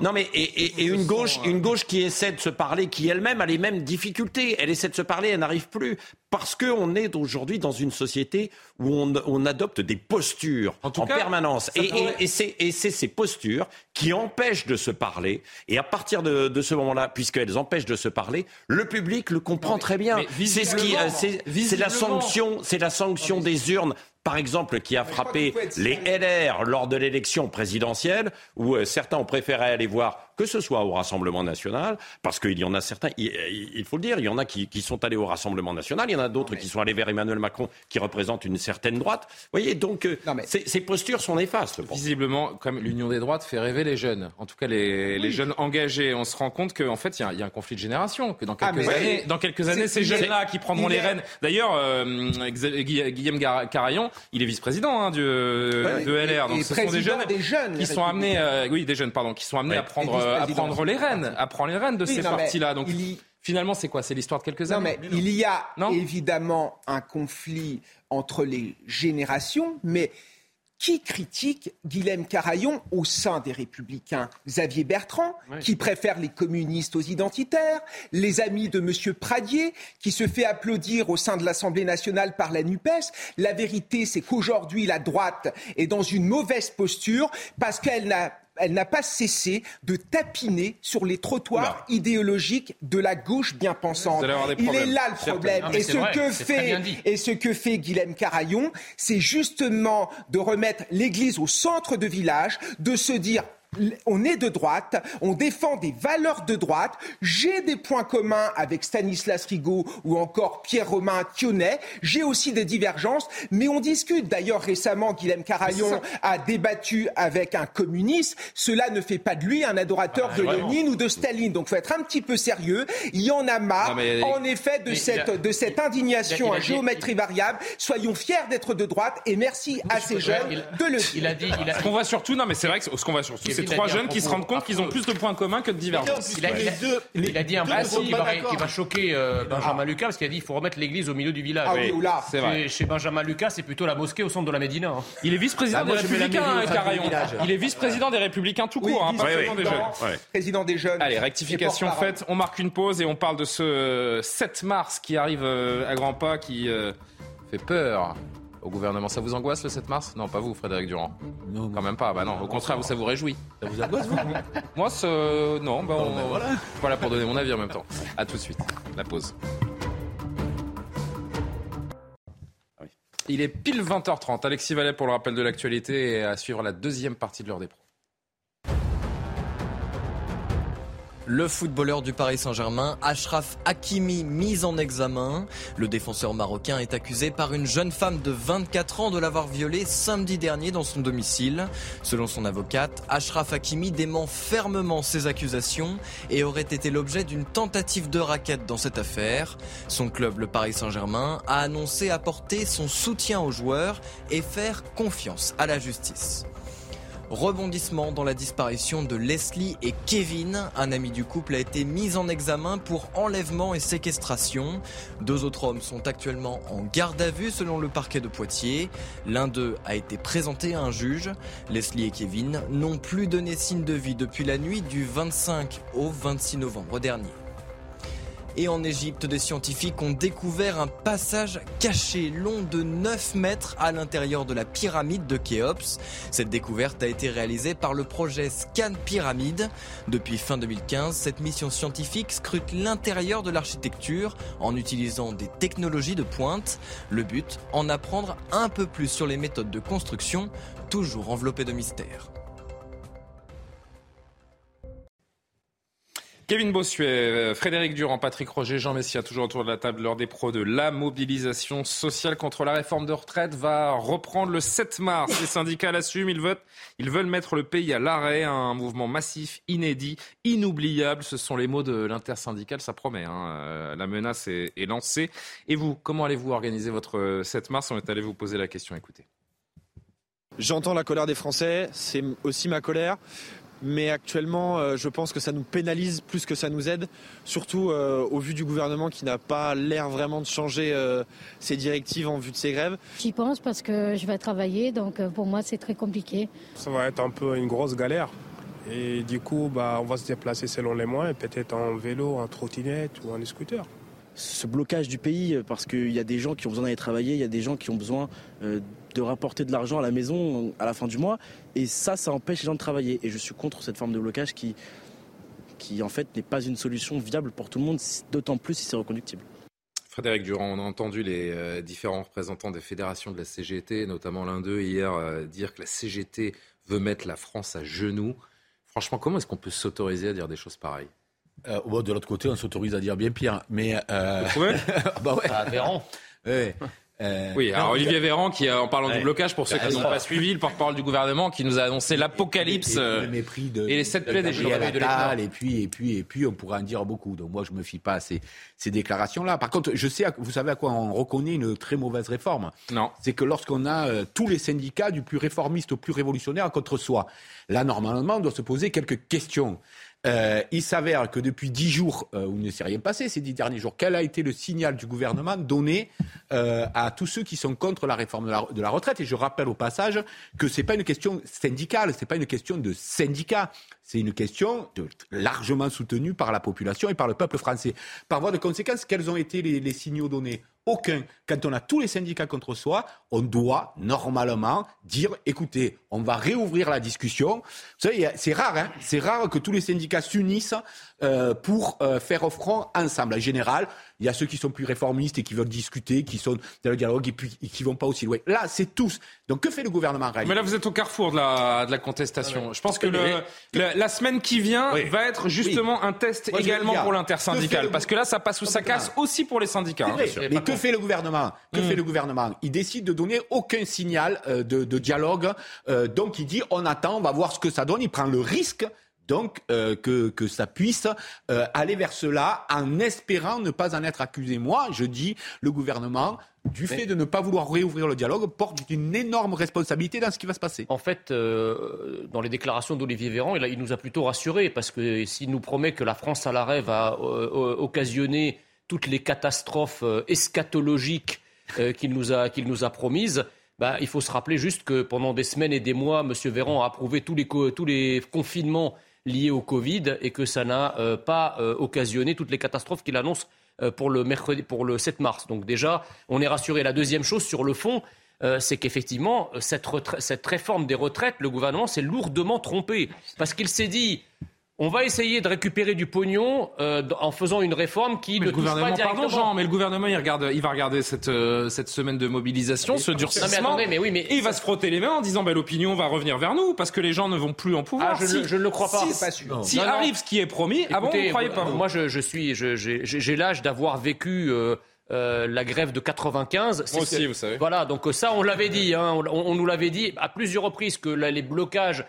non mais et, et, une gauche, une gauche qui essaie de se parler, qui elle-même a les mêmes difficultés. Elle essaie de se parler, elle n'arrive plus parce qu'on est aujourd'hui dans une société où on, adopte des postures en, permanence. Et, c'est ces postures qui empêchent de se parler. Et à partir de, ce moment-là, puisqu'elles empêchent de se parler, le public le comprend très bien. C'est ce qui, c'est la sanction, c'est la sanction des urnes par exemple, qui a frappé les LR lors de l'élection présidentielle, où euh, certains ont préféré aller voir que ce soit au Rassemblement national, parce qu'il y en a certains, il, faut le dire, il y en a qui, sont allés au Rassemblement national, il y en a d'autres qui sont allés vers Emmanuel Macron, qui représente une certaine droite. Vous voyez, donc euh, ces, postures sont néfastes. Visiblement, comme l'union des droites fait rêver les jeunes, en tout cas les, jeunes engagés, on se rend compte qu'en fait, il y, a un conflit de génération, que dans ah, quelques années, dans quelques années, ces jeunes-là qui prendront les rênes. D'ailleurs, euh, Guillaume Carayon, il est vice-président hein, de LR, donc ce sont des jeunes, qui sont amenés, euh, oui, des jeunes, pardon, qui sont amenés à prendre à prendre les rênes, à prendre les rênes de ces partis-là. Donc finalement, c'est quoi? C'est l'histoire de quelques années? Non, mais il y a évidemment un conflit entre les générations, mais qui critique Guilhem Carayon au sein des Républicains? Xavier Bertrand, qui préfère les communistes aux identitaires, les amis de M. Pradier, qui se fait applaudir au sein de l'Assemblée nationale par la NUPES. La vérité, c'est qu'aujourd'hui, la droite est dans une mauvaise posture parce qu'elle n'a elle n'a pas cessé de tapiner sur les trottoirs idéologiques de la gauche bien pensante. Il est là le problème. et, ce que fait, et ce que fait Guilhem Carayon, c'est justement de remettre l'église au centre de village, de se dire on est de droite, on défend des valeurs de droite. J'ai des points communs avec Stanislas Rigaud ou encore Pierre-Romain Thionnet. J'ai aussi des divergences, mais on discute. D'ailleurs, récemment, Guilhem Carayon a débattu avec un communiste. Cela ne fait pas de lui un adorateur ah, de Lénine ou de Staline. Donc, faut être un petit peu sérieux. Il y en a marre, en effet, de cette, de cette indignation à géométrie variable. Soyons fiers d'être de droite et merci à ces jeunes de le dire. Il a dit, Ce qu'on voit surtout, non, mais c'est vrai que ce qu'on voit surtout, c'est trois jeunes qui se rendent compte qu'ils ont plus de points communs que de divergences. Il a, dit un principe qui va, choquer euh, Benjamin Lucas parce qu'il a dit qu'il faut remettre l'église au milieu du village. Ah oui, là, c'est vrai. Chez Benjamin Lucas, c'est plutôt la mosquée au centre de la Médina. Hein. Il est vice-président ah, des Républicains, Carayon. Il est vice-président des Républicains tout court, hein, pas président des jeunes. Président des jeunes. Allez, rectification faite. On marque une pause et on parle de ce 7 mars qui arrive euh, à grands pas, qui euh, fait peur au gouvernement. Ça vous angoisse le 7 mars? Non, pas vous, Frédéric Durand. Non, quand même pas. Bah non, au contraire, ça vous réjouit. Ça vous angoisse vous? Moi, ce... non. Bah, on... Ben voilà. voilà pour donner mon avis en même temps. À tout de suite. La pause. Il est pile 20h30. Alexis Vallet pour le rappel de l'actualité et à suivre la deuxième partie de l'heure des pros. Le footballeur du Paris Saint-Germain, Ashraf Hakimi, mis en examen. Le défenseur marocain est accusé par une jeune femme de 24 ans de l'avoir violé samedi dernier dans son domicile. Selon son avocate, Ashraf Hakimi dément fermement ses accusations et aurait été l'objet d'une tentative de raquette dans cette affaire. Son club, le Paris Saint-Germain, a annoncé apporter son soutien aux joueurs et faire confiance à la justice. Rebondissement dans la disparition de Leslie et Kevin. Un ami du couple a été mis en examen pour enlèvement et séquestration. Deux autres hommes sont actuellement en garde à vue selon le parquet de Poitiers. L'un d'eux a été présenté à un juge. Leslie et Kevin n'ont plus donné signe de vie depuis la nuit du 25 au 26 novembre dernier. Et en Égypte, des scientifiques ont découvert un passage caché long de 9 mètres à l'intérieur de la pyramide de Khéops. Cette découverte a été réalisée par le projet Scan Pyramide. Depuis fin 2015, cette mission scientifique scrute l'intérieur de l'architecture en utilisant des technologies de pointe. Le but, en apprendre un peu plus sur les méthodes de construction, toujours enveloppées de mystère. Kevin Bossuet, euh, Frédéric Durand, Patrick Roger, Jean Messia, toujours autour de la table, lors des pros de la mobilisation sociale contre la réforme de retraite va reprendre le 7 mars. Les syndicats l'assument, ils veulent, ils veulent mettre le pays à l'arrêt, un mouvement massif, inédit, inoubliable. Ce sont les mots de l'intersyndicale, ça promet. Hein. Euh, la menace est, est lancée. Et vous, comment allez-vous organiser votre 7 mars? On est allé vous poser la question, écoutez. J'entends la colère des Français, c'est aussi ma colère mais actuellement, euh, je pense que ça nous pénalise plus que ça nous aide, surtout euh, au vu du gouvernement qui n'a pas l'air vraiment de changer euh, ses directives en vue de ces grèves. J'y pense parce que je vais travailler, donc pour moi c'est très compliqué. Ça va être un peu une grosse galère. Et du coup, bah, on va se déplacer selon les moyens, peut-être en vélo, en trottinette ou en scooter ce blocage du pays parce qu'il y a des gens qui ont besoin d'aller travailler, il y a des gens qui ont besoin de rapporter de l'argent à la maison à la fin du mois. Et ça, ça empêche les gens de travailler. Et je suis contre cette forme de blocage qui, qui en fait, n'est pas une solution viable pour tout le monde, d'autant plus si c'est reconductible. Frédéric Durand, on a entendu les euh, différents représentants des fédérations de la CGT, notamment l'un d'eux hier, euh, dire que la CGT veut mettre la France à genoux. Franchement, comment est-ce qu'on peut s'autoriser à dire des choses pareilles? Euh, De l'autre côté, on s'autorise à dire bien pire. Mais euh... bah ouais. Ah, ouais. Euh, oui, alors Olivier Véran, qui en parlant du blocage, pour ceux qui n'ont pas suivi, le porte-parole du gouvernement, qui nous a annoncé l'apocalypse euh, et, les sept plaies des de Et puis, et puis, et puis, on pourrait en dire beaucoup. Donc moi, je me fie pas à ces, ces déclarations-là. Par contre, je sais, vous savez à quoi on reconnaît une très mauvaise réforme? Non. C'est que lorsqu'on a euh, tous les syndicats, du plus réformiste au plus révolutionnaire, contre soi, là, normalement, on doit se poser quelques questions. Euh, il s'avère que depuis dix jours, euh, où il ne s'est rien passé ces dix derniers jours, quel a été le signal du gouvernement donné euh, à tous ceux qui sont contre la réforme de la, retraite? Et je rappelle au passage que ce n'est pas une question syndicale, ce n'est pas une question de syndicat, c'est une question largement soutenue par la population et par le peuple français. Par voie de conséquence, quels ont été les signaux donnés? Aucun. Quand on a tous les syndicats contre soi, on doit normalement dire écoutez, on va réouvrir la discussion. c'est rare, hein c'est rare que tous les syndicats s'unissent euh, pour euh, faire front ensemble. En général, il y a ceux qui sont plus réformistes et qui veulent discuter, qui sont dans le dialogue et puis et qui vont pas aussi loin. Là, c'est tous. Donc, que fait le gouvernement Mais là, vous êtes au carrefour de la, de la contestation. Je pense que le, la semaine qui vient va être justement un test également pour l'intersyndical, parce que là, ça passe ou ça casse aussi pour les syndicats. Hein, Mais que fait le gouvernement? Que hmm. fait le gouvernement? Il décide de donner aucun signal euh, de, de, dialogue. donc, il dit on attend, on va voir ce que ça donne. Il prend le risque donc euh, que, que, ça puisse euh, aller vers cela en espérant ne pas en être accusé. Moi, je dis, le gouvernement, du fait de ne pas vouloir réouvrir le dialogue, porte une énorme responsabilité dans ce qui va se passer. En fait, euh, dans les déclarations d'Olivier Véran, il, il, nous a plutôt rassurés, parce que s'il nous promet que la France à l'arrêt va occasionner toutes les catastrophes eschatologiques qu'il nous, a, qu'il nous a promises, bah, il faut se rappeler juste que pendant des semaines et des mois, M. Véran a approuvé tous les, tous les confinements liées au Covid et que ça n'a euh, pas euh, occasionné toutes les catastrophes qu'il annonce euh, pour le mercredi, pour le 7 mars. Donc déjà, on est rassuré. La deuxième chose sur le fond, c'est qu'effectivement, cette, cette réforme des retraites, le gouvernement s'est lourdement trompé parce qu'il s'est dit on va essayer de récupérer du pognon euh, en faisant une réforme qui ne touche pas directement. Pardon Jean, mais le gouvernement il regarde, il va regarder cette euh, cette semaine de mobilisation, ce durcissement. mais oui, mais et il va se frotter les mains en disant bah, l'opinion va revenir vers nous parce que les gens ne vont plus en pouvoir. Ah, je, ne le crois pas. Si, pas sûr. si arrive ce qui est promis, ah bon, vous croyez pas Moi, je, je suis, j'ai l'âge d'avoir vécu. Euh, euh, la grève de 95. Moi aussi, vous savez. Voilà, donc ça, on l'avait dit, hein, on, on, nous l'avait dit à plusieurs reprises que là, les blocages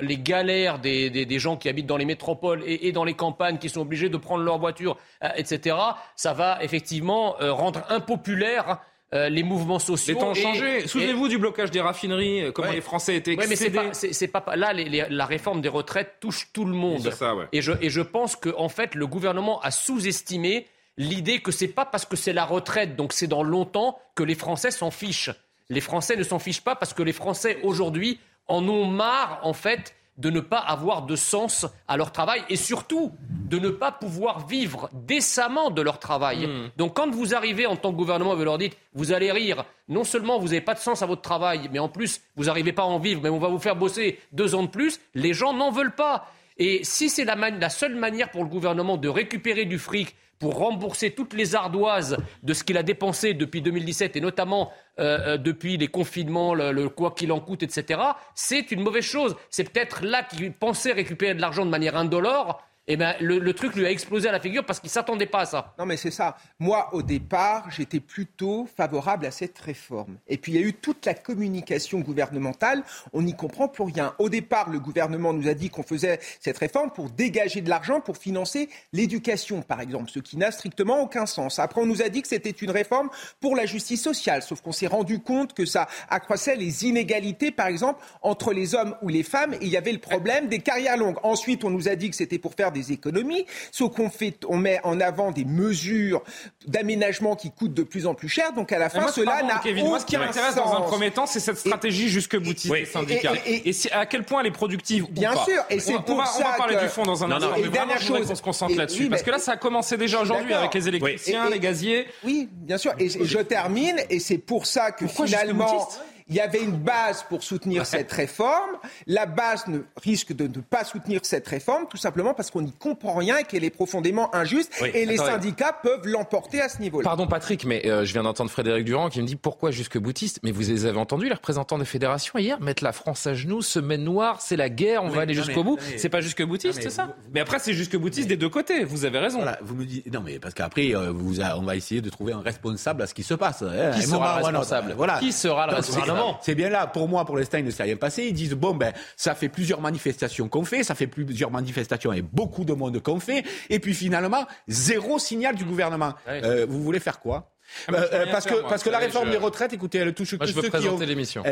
les galères des, gens qui habitent dans les métropoles et, dans les campagnes, qui sont obligés de prendre leur voiture, euh, etc., ça va effectivement euh, rendre impopulaire euh, les mouvements sociaux. Les temps ont changé. Souvenez-vous du blocage des raffineries, comment les Français étaient excédés. mais c'est pas, là la réforme des retraites touche tout le monde. Ça, et, je, et je pense que en fait le gouvernement a sous-estimé l'idée que c'est pas parce que c'est la retraite, donc c'est dans longtemps que les Français s'en fichent. Les Français ne s'en fichent pas parce que les Français aujourd'hui en ont marre, en fait, de ne pas avoir de sens à leur travail et surtout de ne pas pouvoir vivre décemment de leur travail. Hmm. Donc quand vous arrivez en tant que gouvernement et vous leur dites, vous allez rire, non seulement vous n'avez pas de sens à votre travail, mais en plus vous n'arrivez pas à en vivre, mais on va vous faire bosser deux ans de plus, les gens n'en veulent pas. Et si c'est la, la seule manière pour le gouvernement de récupérer du fric pour rembourser toutes les ardoises de ce qu'il a dépensé depuis 2017 et notamment euh, euh, depuis les confinements, le, quoi qu'il en coûte, etc., c'est une mauvaise chose. C'est peut-être là qu'il pensait récupérer de l'argent de manière indolore eh ben, le, truc lui a explosé à la figure parce qu'il ne s'attendait pas à ça. Non, mais c'est ça. Moi, au départ, j'étais plutôt favorable à cette réforme. Et puis, il y a eu toute la communication gouvernementale. On n'y comprend plus rien. Au départ, le gouvernement nous a dit qu'on faisait cette réforme pour dégager de l'argent pour financer l'éducation, par exemple, ce qui n'a strictement aucun sens. Après, on nous a dit que c'était une réforme pour la justice sociale, sauf qu'on s'est rendu compte que ça accroissait les inégalités, par exemple, entre les hommes ou les femmes. Et il y avait le problème des carrières longues. Ensuite, on nous a dit que c'était pour faire des des économies, sauf qu'on fait, on met en avant des mesures d'aménagement qui coûtent de plus en plus cher. Donc à la fin, cela n'a aucun Moi, ce qui m'intéresse dans un premier temps, c'est cette stratégie jusque boutiste des syndicats. Et, à quel point elle est productive Bien ou pas. sûr, et c'est pour va, ça on va parler que... du fond dans un instant. Mais dernière chose, on se concentre là-dessus, parce que là, ça a commencé déjà aujourd'hui avec les électriciens, les gaziers. Oui, bien sûr. Et, je termine, et c'est pour ça que finalement il y avait une base pour soutenir cette réforme. La base ne, risque de ne pas soutenir cette réforme, tout simplement parce qu'on n'y comprend rien et qu'elle est profondément injuste. et les syndicats peuvent l'emporter à ce niveau-là. Pardon Patrick, mais euh, je viens d'entendre Frédéric Durand qui me dit pourquoi jusque boutiste? Mais vous les avez entendus, les représentants des fédérations hier, mettre la France à genoux, semaine noire, c'est la guerre, on va aller jusqu'au bout. C'est pas jusque boutiste, c'est ça Mais après, c'est jusque boutiste des deux côtés. Vous avez raison. vous me dites non, mais parce qu'après, euh, on va essayer de trouver un responsable à ce qui se passe. Hein. Qui sera le responsable Voilà. Qui sera le responsable c'est bien là. Pour moi, pour l'instant, il ne s'est rien passé. Ils disent bon ben, ça fait plusieurs manifestations qu'on fait, ça fait plusieurs manifestations et beaucoup de monde qu'on fait, et puis finalement zéro signal du gouvernement. Euh, vous voulez faire quoi? Euh, euh, parce que, parce que la réforme des retraites, écoutez, elle touche que ceux qui ont. l'émission.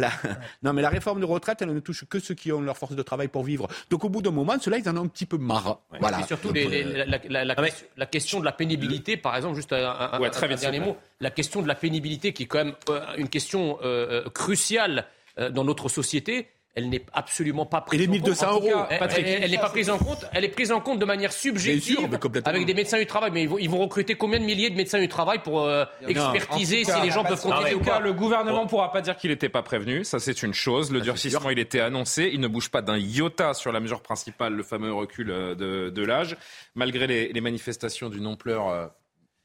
non, mais la réforme des retraites, elle ne touche que ceux qui ont leur force de travail pour vivre. Donc, au bout d'un moment, ceux-là, ils en ont un petit peu marre. Voilà. Et surtout, la, question de la pénibilité, par exemple, juste un, dernier mot, la question de la pénibilité, qui est quand même euh, une question cruciale dans notre société elle n'est absolument pas prise en 1200 compte. euros, Elle, n'est pas prise en compte. Elle est prise en compte de manière subjective avec des médecins du travail. Mais ils vont, recruter combien de milliers de médecins du travail pour euh, expertiser si les gens peuvent continuer ou pas Le gouvernement ne pourra pas dire qu'il n'était pas prévenu. Ça, c'est une chose. Le durcissement, il était annoncé. Il ne bouge pas d'un iota sur la mesure principale, le fameux recul euh, de, l'âge, malgré les, les manifestations d'une ampleur euh,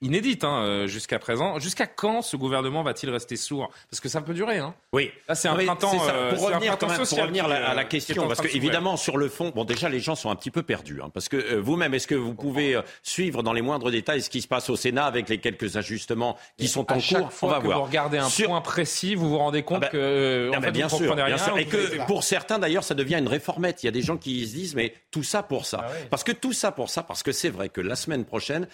inédite hein, euh, jusqu'à présent. Jusqu'à quand ce gouvernement va-t-il rester sourd? Parce que ça peut durer. Hein. Oui. Là, c'est un printemps. Euh, pour revenir, quand même, pour revenir à la question, parce que évidemment, sur le fond, bon, déjà, les gens sont un petit peu perdus. Hein, parce que euh, vous-même, est-ce que vous pouvez suivre dans les moindres détails ce qui se passe au Sénat avec les quelques ajustements qui sont en cours? On va que voir. Vous regardez un point précis, vous vous rendez compte ah ben, que ah en fait, bien, sûr, rien, Et que pour certains, d'ailleurs, ça devient une réformette. Il y a des gens qui se disent, mais tout ça pour ça. Ah parce que tout ça pour ça, parce que c'est vrai que la semaine prochaine,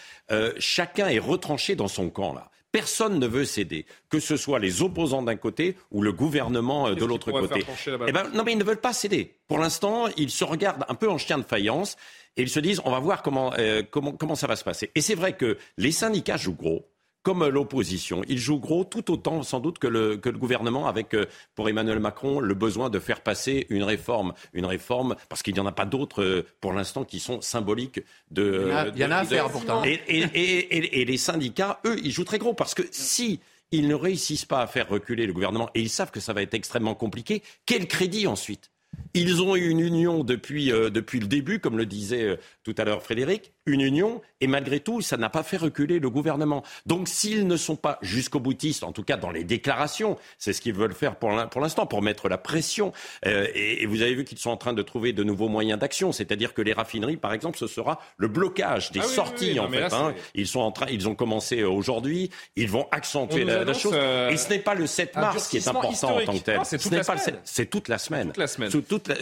chacun est retranché dans son son camp là. Personne ne veut céder, que ce soit les opposants d'un côté ou le gouvernement euh, de l'autre côté. Eh ben, non, mais ils ne veulent pas céder. Pour l'instant, ils se regardent un peu en chien de faïence et ils se disent on va voir comment, euh, comment, comment ça va se passer. Et c'est vrai que les syndicats jouent gros comme l'opposition. Il joue gros tout autant sans doute que le, que le gouvernement avec, euh, pour Emmanuel Macron, le besoin de faire passer une réforme. Une réforme, parce qu'il n'y en a pas d'autres euh, pour l'instant qui sont symboliques de... Il y en a, à faire pourtant. Et, et, et, les syndicats, eux, ils jouent très gros parce que si ils ne réussissent pas à faire reculer le gouvernement, et ils savent que ça va être extrêmement compliqué, quel crédit ensuite? Ils ont eu une union depuis, euh, depuis le début, comme le disait euh, tout à l'heure Frédéric, une union, et malgré tout, ça n'a pas fait reculer le gouvernement. Donc s'ils ne sont pas jusqu'au boutiste, en tout cas dans les déclarations, c'est ce qu'ils veulent faire pour l'instant, pour mettre la pression, euh, et, vous avez vu qu'ils sont en train de trouver de nouveaux moyens d'action, c'est-à-dire que les raffineries, par exemple, ce sera le blocage des ah sorties, en fait. Hein. Ils, sont en train, ils ont commencé aujourd'hui, ils vont accentuer la, chose. et ce n'est pas le 7 mars qui est important en tant que tel. C'est toute, toute, la semaine. Toute la semaine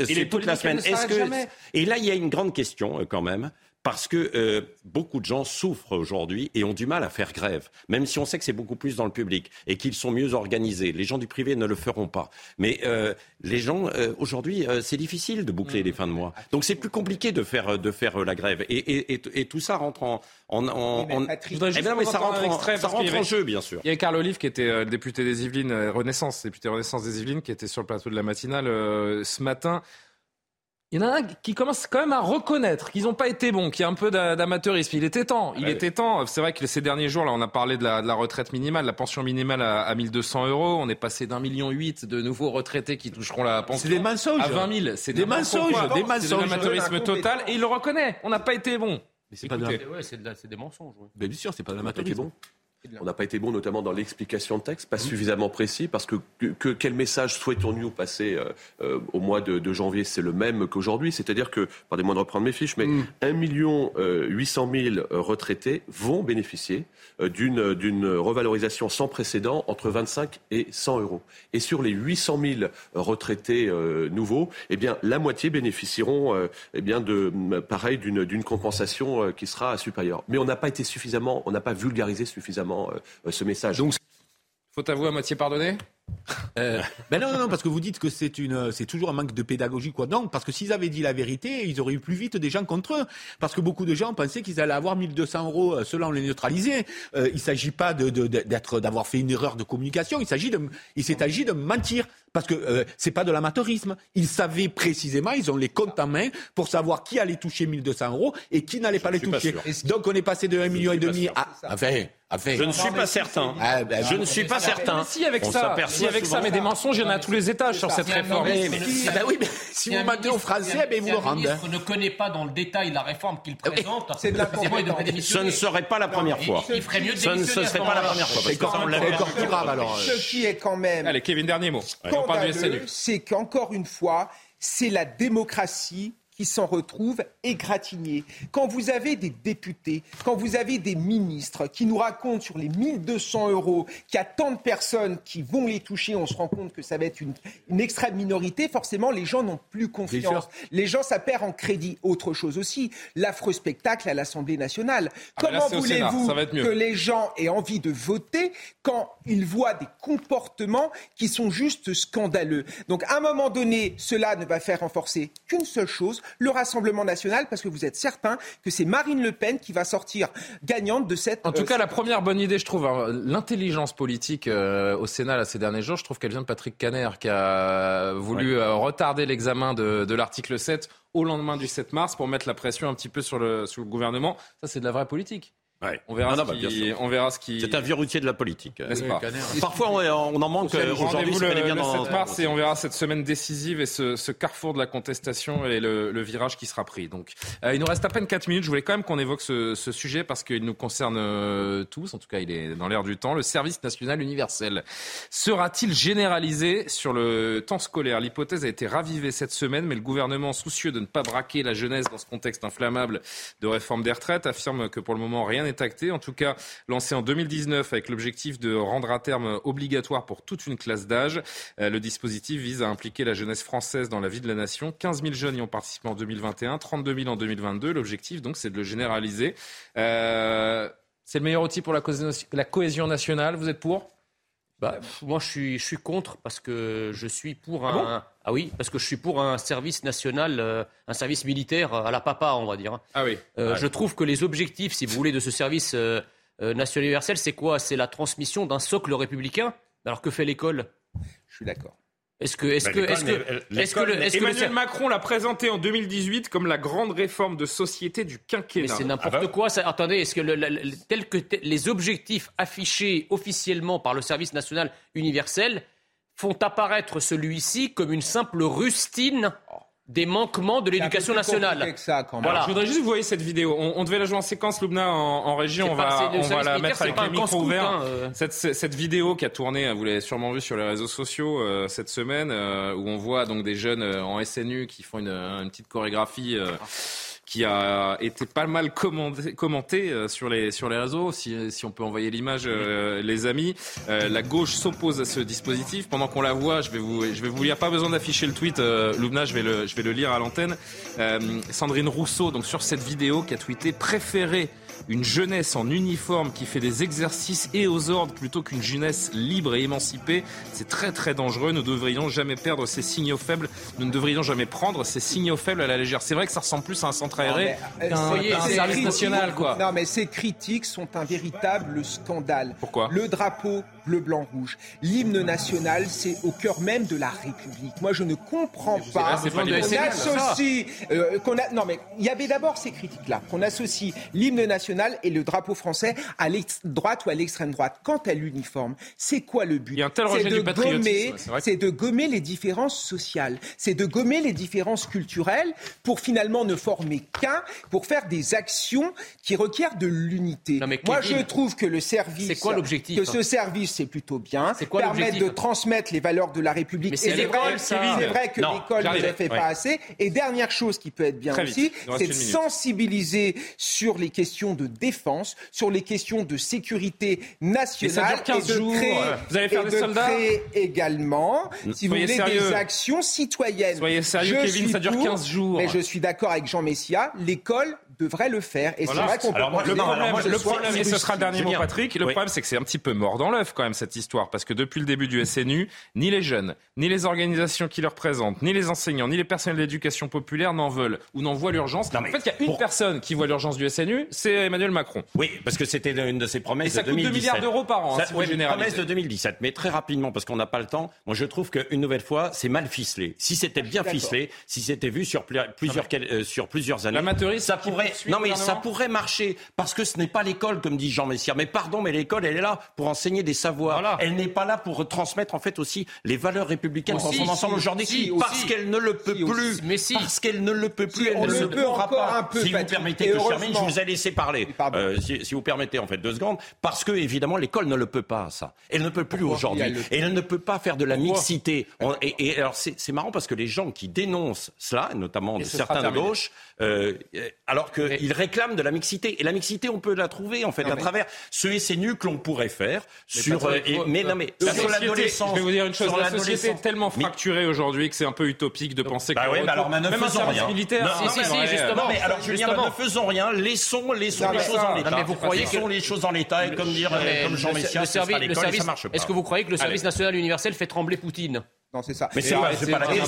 c'est toute la semaine. Est-ce que et là il y a une grande question euh, quand même parce que euh, beaucoup de gens souffrent aujourd'hui et ont du mal à faire grève, même si on sait que c'est beaucoup plus dans le public et qu'ils sont mieux organisés. Les gens du privé ne le feront pas. Mais euh, les gens, aujourd'hui, c'est difficile de boucler les fins de mois. Donc c'est plus compliqué de faire, de faire la grève. Et, et, tout ça rentre en... en, en, en... Eh ben mais ça rentre, en, ça rentre en jeu, bien sûr. Il y a Carl Olive qui était député des Yvelines, Renaissance, député Renaissance des Yvelines, qui était sur le plateau de la matinale ce matin. Il y en a un qui commence quand même à reconnaître qu'ils n'ont pas été bons, qu'il y a un peu d'amateurisme. Il était temps. Il était temps. C'est vrai que ces derniers jours, là, on a parlé de la, retraite minimale, la pension minimale à, à 1200 euros. On est passé d'un million huit de nouveaux retraités qui toucheront la pension. C'est des mensonges. À 20 000. C'est des mensonges. Des mensonges. C'est l'amateurisme total. Et il le reconnaît. On n'a pas été bon. Mais c'est pas de... des mensonges. bien sûr, c'est pas de l'amateurisme. bon. On n'a pas été bon notamment dans l'explication de texte, pas mmh. suffisamment précis, parce que, quel message souhaitons-nous passer euh, euh, au mois de, janvier? C'est le même qu'aujourd'hui, c'est-à-dire que, pardonnez-moi de reprendre mes fiches, mais 1 mmh. million 800 000 retraités vont bénéficier d'une revalorisation sans précédent entre 25 et 100 euros. Et sur les 800 000 retraités nouveaux, eh bien, la moitié bénéficieront eh bien, de, pareil, d'une compensation qui sera supérieure. Mais on n'a pas été suffisamment, on n'a pas vulgarisé suffisamment euh, ce message. Donc, faut avouer à moitié pardonner euh, ben non, non, non, parce que vous dites que c'est une, c'est toujours un manque de pédagogie, quoi. Non, parce que s'ils avaient dit la vérité, ils auraient eu plus vite des gens contre eux. Parce que beaucoup de gens pensaient qu'ils allaient avoir 1200 euros euh, selon les neutraliser. Euh, il s'agit pas de, d'être, d'avoir fait une erreur de communication. Il s'agit de, il s'est agi de mentir. Parce que euh, c'est pas de l'amateurisme. Ils savaient précisément, ils ont les comptes en main pour savoir qui allait toucher 1200 euros et qui n'allait pas les toucher. Donc on est passé de 1,5 million et demi à, enfin, je ne suis pas certain. Ah, ben, je ne suis pas certain. Si avec ça, si avec ça, mais des mensonges, il y en a à tous les étages sur cette réforme. Ah ben oui, mais si vous mettez au français, ben vous le rendez. Ne connaît pas dans le détail la réforme qu'il ah présente. C'est de la Ce ne serait pas la première fois. Il ferait mieux de Ce ne serait pas la première fois. C'est encore plus grave alors. Ce qui est quand même. Allez, Kevin, dernier mot. C'est qu'encore une fois, c'est la démocratie qui s'en retrouvent égratignés. Quand vous avez des députés, quand vous avez des ministres qui nous racontent sur les 1200 euros qu'il y a tant de personnes qui vont les toucher, on se rend compte que ça va être une, extrême minorité, forcément les gens n'ont plus confiance. Les gens, ça perd en crédit. Autre chose aussi, l'affreux spectacle à l'Assemblée nationale. Ah, Comment voulez-vous que les gens aient envie de voter quand ils voient des comportements qui sont juste scandaleux? Donc à un moment donné, cela ne va faire renforcer qu'une seule chose, le Rassemblement national, parce que vous êtes certain que c'est Marine Le Pen qui va sortir gagnante de cette. En tout euh, cas, la première bonne idée, je trouve, hein, l'intelligence politique euh, au Sénat là, ces derniers jours, je trouve qu'elle vient de Patrick Caner, qui a voulu euh, retarder l'examen de, de l'article 7 au lendemain du 7 mars pour mettre la pression un petit peu sur le, sur le gouvernement. Ça, c'est de la vraie politique. On, verra bah, on verra ce qui. C'est un vieux routier de la politique. Parfois, on, en manque. Aujourd'hui, le, bien le 7 mars et on verra cette semaine décisive et ce, carrefour de la contestation et le, virage qui sera pris. Donc, euh, il nous reste à peine 4 minutes. Je voulais quand même qu'on évoque ce, sujet parce qu'il nous concerne euh, tous. En tout cas, il est dans l'air du temps. Le service national universel sera-t-il généralisé sur le temps scolaire? L'hypothèse a été ravivée cette semaine, mais le gouvernement, soucieux de ne pas braquer la jeunesse dans ce contexte inflammable de réforme des retraites, affirme que pour le moment rien n'est En tout cas, lancé en 2019 avec l'objectif de rendre à terme obligatoire pour toute une classe d'âge. Euh, le dispositif vise à impliquer la jeunesse française dans la vie de la nation. 15 000 jeunes y ont participé en 2021, 32 000 en 2022. L'objectif, donc, c'est de le généraliser. Euh, c'est le meilleur outil pour la, cohésion nationale. Vous êtes pour? Bah, moi, je suis, je suis contre parce que je suis pour ah un. Ah, oui, parce que je suis pour un service national, euh, un service militaire à la papa, on va dire. Ah oui. Euh, je trouve que les objectifs, si vous voulez, de ce service euh, national universel, c'est quoi? C'est la transmission d'un socle républicain? Alors que fait l'école? Je suis d'accord. Est-ce que, est-ce que, est-ce que, est-ce que, Emmanuel Macron l'a présenté en 2018 comme la grande réforme de société du quinquennat. Mais c'est n'importe ah bah. quoi. Ça, attendez, est-ce que le, tel que les objectifs affichés officiellement par le service national universel font apparaître celui-ci comme une simple rustine? Des manquements de l'éducation nationale. voilà. Je voudrais juste vous voyez cette vidéo. On, devait la jouer en séquence, Loubna, en, région. On va, on va la mettre avec le micro ouvert. Hein, euh. cette, cette, vidéo qui a tourné, vous l'avez sûrement vu sur les réseaux sociaux euh, cette semaine, euh, où on voit donc des jeunes en SNU qui font une, une petite chorégraphie qui a été pas mal commenté, commenté euh, sur, les, sur les réseaux, si, si on peut envoyer l'image, euh, les amis. Euh, la gauche s'oppose à ce dispositif. Pendant qu'on la voit, je vais vous, je vais vous lire, pas besoin d'afficher le tweet, Loubna, je vais le, je vais le lire à l'antenne. Sandrine Rousseau, donc sur cette vidéo, qui a tweeté préféré une jeunesse en uniforme qui fait des exercices et aux ordres plutôt qu'une jeunesse libre et émancipée. C'est très très dangereux. Nous ne devrions jamais perdre ces signaux faibles. Nous ne devrions jamais prendre ces signaux faibles à la légère. C'est vrai que ça ressemble plus à un centre aéré euh, qu'un service national, quoi. Non, mais ces critiques sont un véritable scandale. Pourquoi? Le drapeau bleu, blanc, rouge. L'hymne national, c'est au cœur même de la République. Moi, je ne comprends pas qu'on associe... Euh, non, mais il y avait d'abord ces critiques-là, qu'on associe l'hymne national et le drapeau français à l'extrême droite ou à l'extrême droite. Quant à l'uniforme, c'est quoi le but? C'est de gommer, c'est de gommer les différences sociales, c'est de gommer les différences culturelles pour finalement ne former qu'un, pour faire des actions qui requièrent de l'unité. Moi, je trouve que le service, c'est quoi l'objectif Que ce service, c'est plutôt bien, c'est quoi permettre de transmettre les valeurs de la République. Mais c'est vrai, vrai, que l'école ne le fait pas assez. Et dernière chose qui peut être bien aussi, c'est de sensibiliser sur les questions de défense, sur les questions de sécurité nationale et de créer, Vous allez faire des soldats également, si vous voulez, des actions citoyennes. Soyez sérieux, Kevin, ça dure 15 jours. Mais je suis d'accord avec Jean Messia, l'école devrait le faire. Et c'est vrai qu'on peut alors, le problème, le problème et ce sera le dernier mot, Patrick, le problème, c'est que c'est un petit peu mort dans l'œuf, quand même, cette histoire. Parce que depuis le début du SNU, ni les jeunes, ni les organisations qui le représentent, ni les enseignants, ni les personnels d'éducation populaire n'en veulent ou n'en voient l'urgence. En fait, il y a une personne qui voit l'urgence du SNU, c'est Emmanuel Macron. Oui, parce que c'était une de ses promesses et ça de 2017. coûte 2 milliards d'euros par an, ça, hein, si promesse de 2017. Mais très rapidement, parce qu'on n'a pas le temps, moi je trouve qu'une nouvelle fois, c'est mal ficelé. Si c'était bien ficelé, si c'était vu sur plusieurs, euh, sur plusieurs années, ça pourrait. Non mais ça pourrait marcher parce que ce n'est pas l'école, comme dit Jean Messia. Mais pardon, mais l'école, elle est là pour enseigner des savoirs. Elle n'est pas là pour transmettre en fait aussi les valeurs républicaines dans son ensemble aujourd'hui, parce qu'elle ne le peut plus. Mais. Parce qu'elle ne le peut plus, elle ne le pourra pas. Un peu, si vous permettez que je termine, je vous ai laissé parler. Euh, si, si, vous permettez en fait deux secondes, parce que évidemment l'école ne le peut pas ça. Elle ne peut plus aujourd'hui. Et elle ne peut pas faire de la mixité. et, et, alors c'est marrant parce que les gens qui dénoncent cela, notamment de certains de gauche, euh, alors qu'ils réclament de la mixité. Et la mixité, on peut la trouver en fait à travers ce SNU que l'on pourrait faire mais sur. Euh, mais non, mais sur l'adolescence. Je vais vous dire une chose. La société est tellement fracturée aujourd'hui que c'est un peu utopique de penser bah que. Oui, mais alors, ne faisons rien. militaire. Non, si, si, justement. mais alors, Julien, ne faisons rien. Laissons, laissons les choses en l'état. Mais vous croyez que les choses en l'état et comme dire, comme Jean Messia, le service, ça marche pas. Est-ce que vous croyez que le service national universel fait trembler Poutine? Non, c'est ça. Mais c'est pas, pas la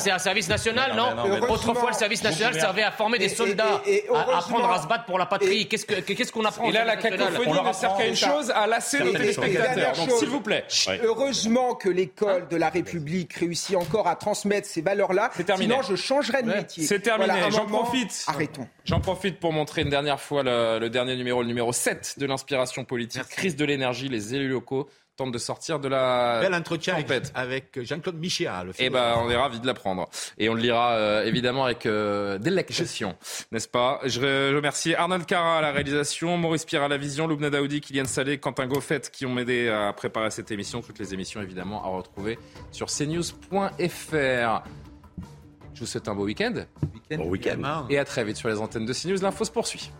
C'est un service national, non, Autrefois, le service national servait à former des soldats, à apprendre à se battre pour la patrie. Qu'est-ce qu'on apprend Et là, la cacophonie ne sert qu'à une chose, à lasser nos téléspectateurs. Donc, s'il vous plaît. Heureusement que l'école de la République réussit encore à transmettre ces valeurs-là. Sinon, je changerais de métier. C'est terminé. J'en profite. Arrêtons. J'en profite pour montrer une dernière fois le dernier numéro, le numéro 7 de l'inspiration politique. Crise de l'énergie, les élus locaux tente de sortir de la Bel entretien avec, Jean-Claude Michéa. Eh ben, on est ravi de l'apprendre. Et on le lira euh, évidemment avec euh, délectation, n'est-ce pas? Je remercie Arnold Cara à la réalisation, Maurice Pierre à la vision, Loubna Daoudi, Kylian Salé, Quentin Goffet qui ont aidé à préparer cette émission. Toutes les émissions évidemment à retrouver sur cnews.fr. Je vous souhaite un beau week-end. Bon week-end. Et à très vite sur les antennes de CNews. L'info se poursuit.